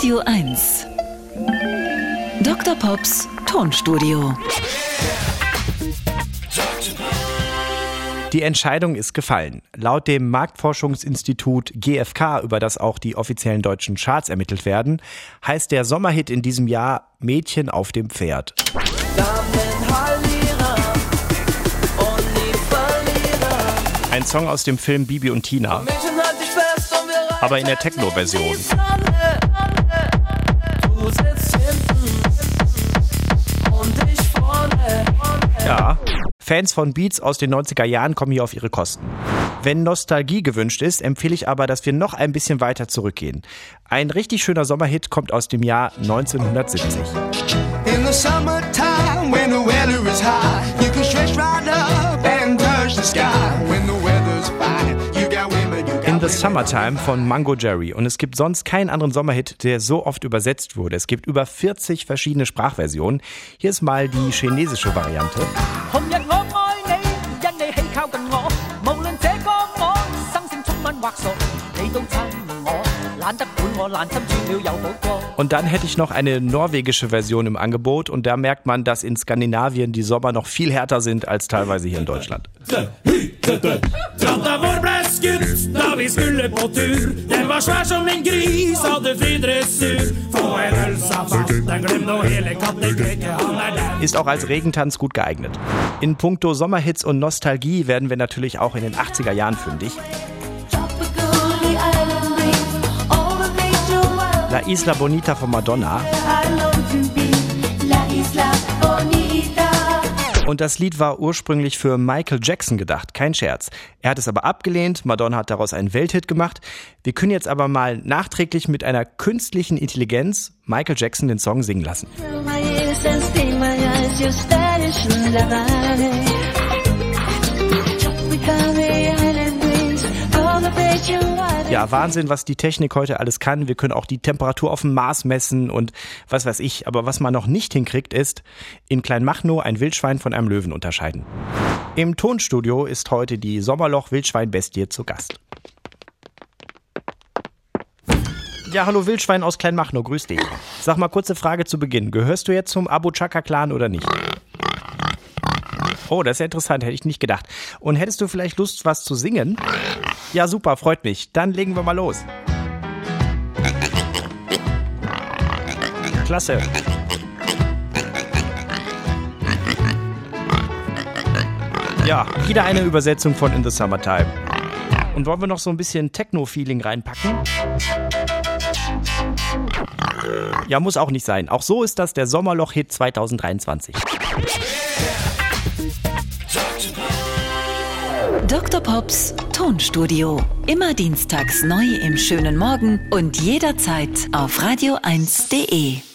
Radio 1. Dr. Pops Tonstudio. Die Entscheidung ist gefallen. Laut dem Marktforschungsinstitut GfK, über das auch die offiziellen deutschen Charts ermittelt werden, heißt der Sommerhit in diesem Jahr Mädchen auf dem Pferd. Ein Song aus dem Film Bibi und Tina, aber in der Techno-Version. Fans von Beats aus den 90er Jahren kommen hier auf ihre Kosten. Wenn Nostalgie gewünscht ist, empfehle ich aber, dass wir noch ein bisschen weiter zurückgehen. Ein richtig schöner Sommerhit kommt aus dem Jahr 1970. In the summertime when the weather is high, you can stretch right up the Summertime von Mango Jerry. Und es gibt sonst keinen anderen Sommerhit, der so oft übersetzt wurde. Es gibt über 40 verschiedene Sprachversionen. Hier ist mal die chinesische Variante. Und dann hätte ich noch eine norwegische Version im Angebot und da merkt man, dass in Skandinavien die Sommer noch viel härter sind als teilweise hier in Deutschland. Ist auch als Regentanz gut geeignet. In puncto Sommerhits und Nostalgie werden wir natürlich auch in den 80er Jahren fündig. La Isla Bonita von Madonna. Und das Lied war ursprünglich für Michael Jackson gedacht, kein Scherz. Er hat es aber abgelehnt, Madonna hat daraus einen Welthit gemacht. Wir können jetzt aber mal nachträglich mit einer künstlichen Intelligenz Michael Jackson den Song singen lassen. Ja, Wahnsinn, was die Technik heute alles kann. Wir können auch die Temperatur auf dem Mars messen und was weiß ich. Aber was man noch nicht hinkriegt, ist in Kleinmachnow ein Wildschwein von einem Löwen unterscheiden. Im Tonstudio ist heute die Sommerloch-Wildschwein-Bestie zu Gast. Ja, hallo Wildschwein aus Kleinmachnow, grüß dich. Sag mal, kurze Frage zu Beginn. Gehörst du jetzt zum Abu Chaka-Clan oder nicht? Oh, das ist ja interessant, hätte ich nicht gedacht. Und hättest du vielleicht Lust, was zu singen? Ja, super, freut mich. Dann legen wir mal los. Klasse. Ja, wieder eine Übersetzung von In the Summertime. Und wollen wir noch so ein bisschen Techno-Feeling reinpacken? Ja, muss auch nicht sein. Auch so ist das der Sommerloch-Hit 2023. Dr. Pops Tonstudio. Immer dienstags neu im schönen Morgen und jederzeit auf radio1.de.